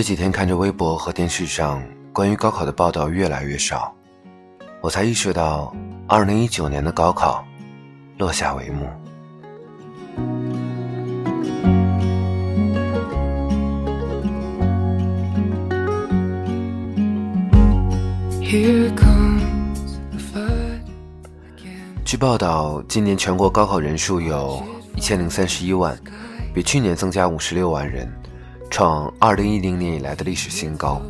这几天看着微博和电视上关于高考的报道越来越少，我才意识到，二零一九年的高考落下帷幕。据报道，今年全国高考人数有一千零三十一万，比去年增加五十六万人。创二零一零年以来的历史新高。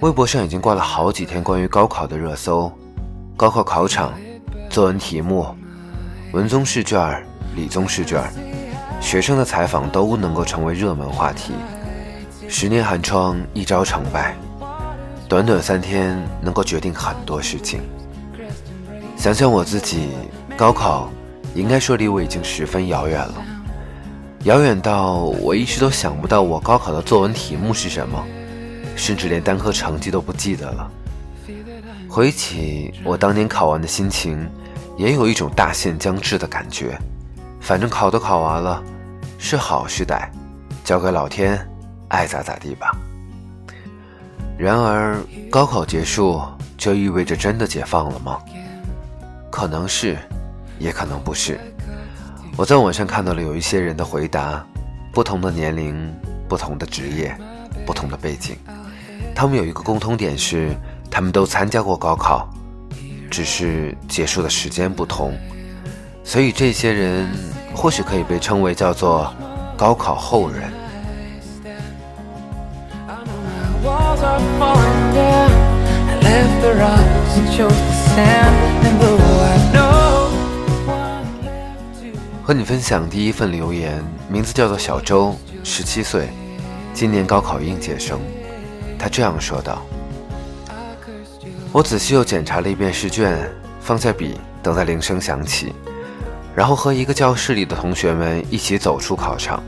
微博上已经挂了好几天关于高考的热搜，高考考场、作文题目、文综试卷、理综试卷，学生的采访都能够成为热门话题。十年寒窗，一朝成败，短短三天能够决定很多事情。想想我自己，高考应该说离我已经十分遥远了。遥远到我一直都想不到我高考的作文题目是什么，甚至连单科成绩都不记得了。回忆起我当年考完的心情，也有一种大限将至的感觉。反正考都考完了，是好是歹，交给老天，爱咋咋地吧。然而，高考结束就意味着真的解放了吗？可能是，也可能不是。我在网上看到了有一些人的回答，不同的年龄、不同的职业、不同的背景，他们有一个共通点是，他们都参加过高考，只是结束的时间不同，所以这些人或许可以被称为叫做高考后人。和你分享第一份留言，名字叫做小周，十七岁，今年高考应届生。他这样说道：“我仔细又检查了一遍试卷，放下笔，等待铃声响起，然后和一个教室里的同学们一起走出考场。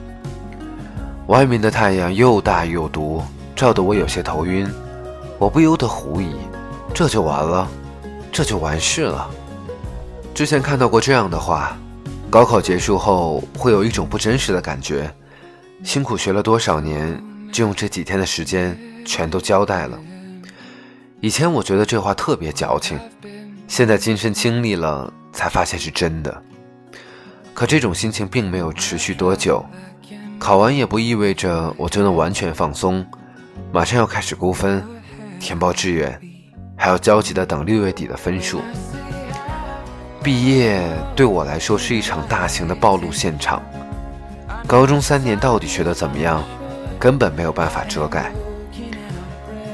外面的太阳又大又毒，照得我有些头晕。我不由得狐疑：这就完了？这就完事了？之前看到过这样的话。”高考结束后，会有一种不真实的感觉，辛苦学了多少年，就用这几天的时间全都交代了。以前我觉得这话特别矫情，现在亲身经历了，才发现是真的。可这种心情并没有持续多久，考完也不意味着我就能完全放松，马上要开始估分、填报志愿，还要焦急的等六月底的分数。毕业对我来说是一场大型的暴露现场。高中三年到底学得怎么样，根本没有办法遮盖。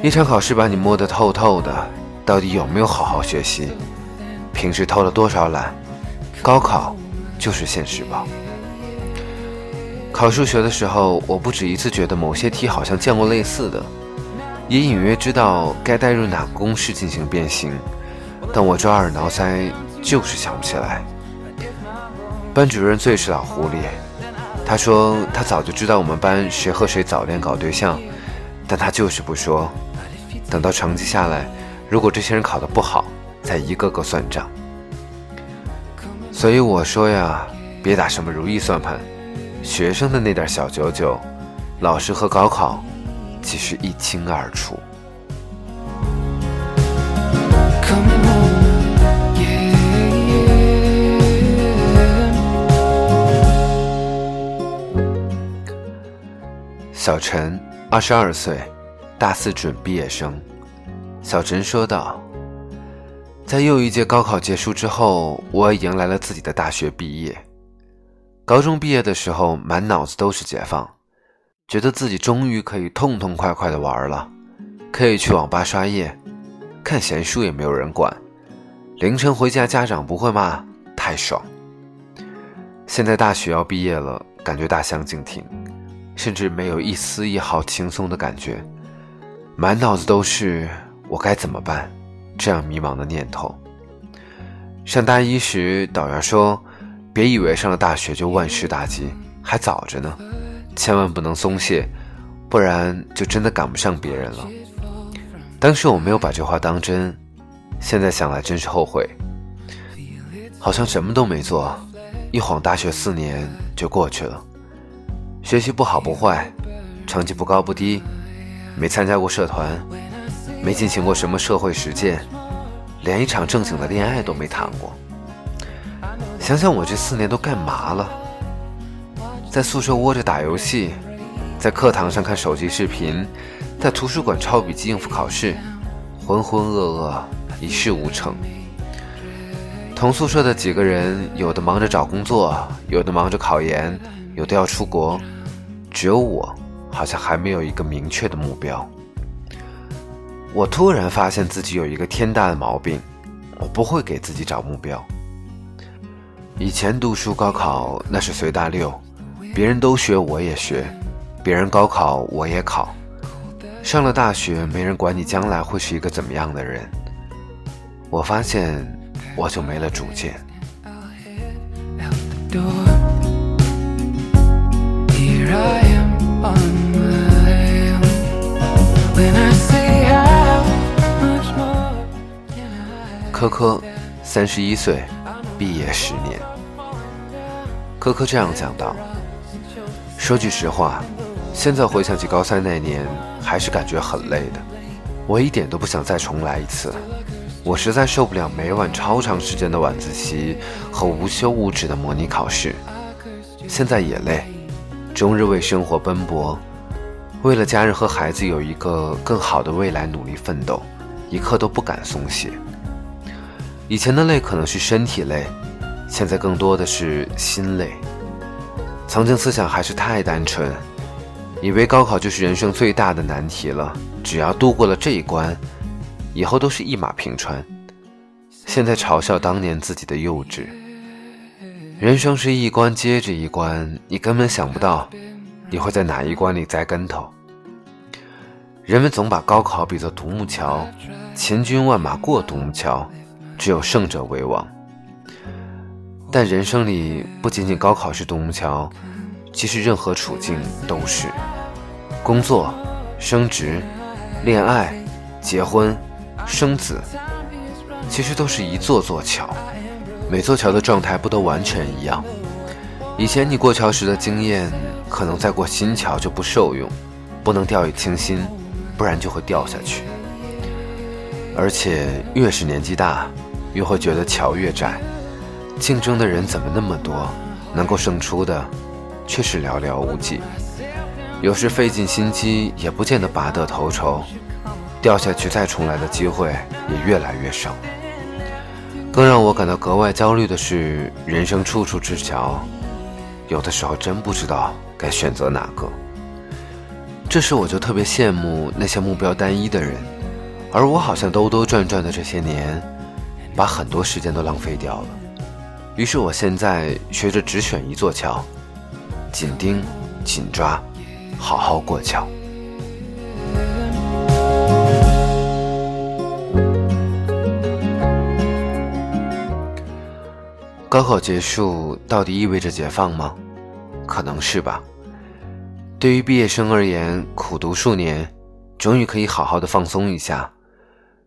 一场考试把你摸得透透的，到底有没有好好学习？平时偷了多少懒？高考就是现实吧。考数学的时候，我不止一次觉得某些题好像见过类似的，也隐约知道该代入哪个公式进行变形，但我抓耳挠腮。就是想不起来。班主任最是老狐狸，他说他早就知道我们班谁和谁早恋搞对象，但他就是不说。等到成绩下来，如果这些人考得不好，再一个个算账。所以我说呀，别打什么如意算盘，学生的那点小九九，老师和高考其实一清二楚。小陈，二十二岁，大四准毕业生。小陈说道：“在又一届高考结束之后，我也迎来了自己的大学毕业。高中毕业的时候，满脑子都是解放，觉得自己终于可以痛痛快快的玩了，可以去网吧刷夜，看闲书也没有人管，凌晨回家家长不会骂，太爽。现在大学要毕业了，感觉大相径庭。”甚至没有一丝一毫轻松的感觉，满脑子都是我该怎么办，这样迷茫的念头。上大一时，导员说：“别以为上了大学就万事大吉，还早着呢，千万不能松懈，不然就真的赶不上别人了。”当时我没有把这话当真，现在想来真是后悔，好像什么都没做，一晃大学四年就过去了。学习不好不坏，成绩不高不低，没参加过社团，没进行过什么社会实践，连一场正经的恋爱都没谈过。想想我这四年都干嘛了？在宿舍窝着打游戏，在课堂上看手机视频，在图书馆抄笔记应付考试，浑浑噩噩，一事无成。同宿舍的几个人，有的忙着找工作，有的忙着考研，有的要出国，只有我，好像还没有一个明确的目标。我突然发现自己有一个天大的毛病，我不会给自己找目标。以前读书高考那是随大溜，别人都学我也学，别人高考我也考。上了大学，没人管你将来会是一个怎么样的人。我发现。我就没了主见。科科，三十一岁，毕业十年。科科这样讲道：“说句实话，现在回想起高三那年，还是感觉很累的。我一点都不想再重来一次。”我实在受不了每晚超长时间的晚自习和无休无止的模拟考试，现在也累，终日为生活奔波，为了家人和孩子有一个更好的未来努力奋斗，一刻都不敢松懈。以前的累可能是身体累，现在更多的是心累。曾经思想还是太单纯，以为高考就是人生最大的难题了，只要度过了这一关。以后都是一马平川。现在嘲笑当年自己的幼稚。人生是一关接着一关，你根本想不到你会在哪一关里栽跟头。人们总把高考比作独木桥，千军万马过独木桥，只有胜者为王。但人生里不仅仅高考是独木桥，其实任何处境都是。工作、升职、恋爱、结婚。生子，其实都是一座座桥，每座桥的状态不都完全一样。以前你过桥时的经验，可能再过新桥就不受用，不能掉以轻心，不然就会掉下去。而且越是年纪大，越会觉得桥越窄，竞争的人怎么那么多，能够胜出的却是寥寥无几。有时费尽心机，也不见得拔得头筹。掉下去再重来的机会也越来越少。更让我感到格外焦虑的是，人生处处是桥，有的时候真不知道该选择哪个。这时我就特别羡慕那些目标单一的人，而我好像兜兜转转的这些年，把很多时间都浪费掉了。于是我现在学着只选一座桥，紧盯、紧抓，好好过桥。高考结束到底意味着解放吗？可能是吧。对于毕业生而言，苦读数年，终于可以好好的放松一下，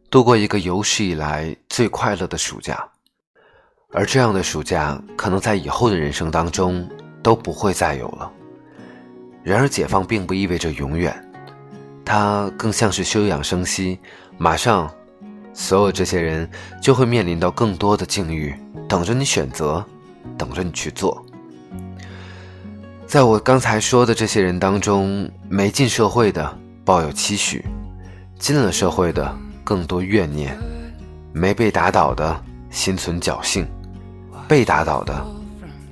度过一个有史以来最快乐的暑假。而这样的暑假，可能在以后的人生当中都不会再有了。然而，解放并不意味着永远，它更像是休养生息，马上。所有这些人就会面临到更多的境遇，等着你选择，等着你去做。在我刚才说的这些人当中，没进社会的抱有期许，进了社会的更多怨念，没被打倒的心存侥幸，被打倒的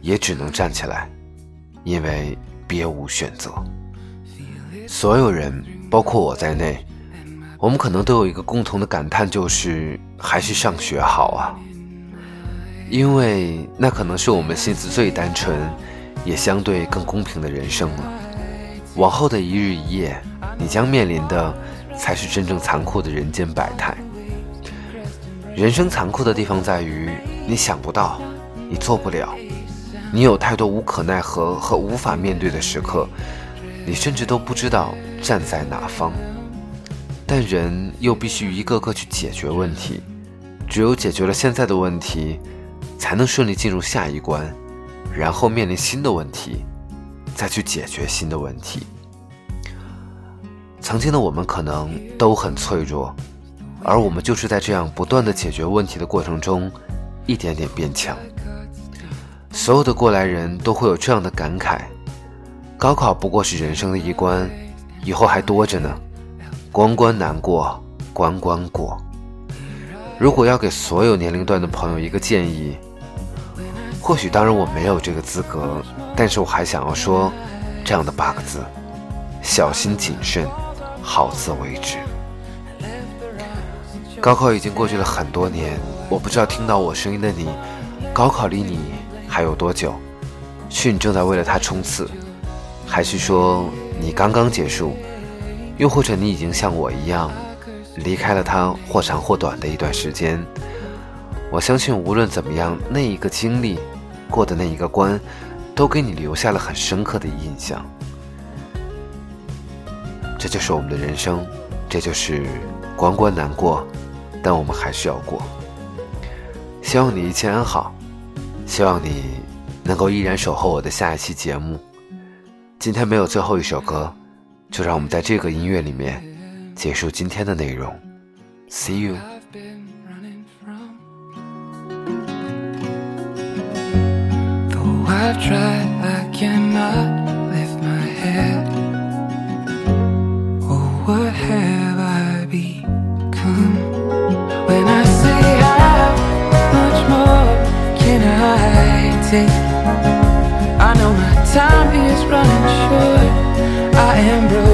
也只能站起来，因为别无选择。所有人，包括我在内。我们可能都有一个共同的感叹，就是还是上学好啊，因为那可能是我们心思最单纯，也相对更公平的人生了。往后的一日一夜，你将面临的才是真正残酷的人间百态。人生残酷的地方在于，你想不到，你做不了，你有太多无可奈何和无法面对的时刻，你甚至都不知道站在哪方。但人又必须一个个去解决问题，只有解决了现在的问题，才能顺利进入下一关，然后面临新的问题，再去解决新的问题。曾经的我们可能都很脆弱，而我们就是在这样不断的解决问题的过程中，一点点变强。所有的过来人都会有这样的感慨：高考不过是人生的一关，以后还多着呢，关关难过关关过。如果要给所有年龄段的朋友一个建议，或许当然我没有这个资格，但是我还想要说这样的八个字：小心谨慎。好自为之。高考已经过去了很多年，我不知道听到我声音的你，高考离你还有多久？是你正在为了它冲刺，还是说你刚刚结束？又或者你已经像我一样，离开了他或长或短的一段时间？我相信无论怎么样，那一个经历，过的那一个关，都给你留下了很深刻的印象。这就是我们的人生，这就是关关难过，但我们还是要过。希望你一切安好，希望你能够依然守候我的下一期节目。今天没有最后一首歌，就让我们在这个音乐里面结束今天的内容。See you。What have I become? When I say how much more can I take? I know my time is running short. I am broken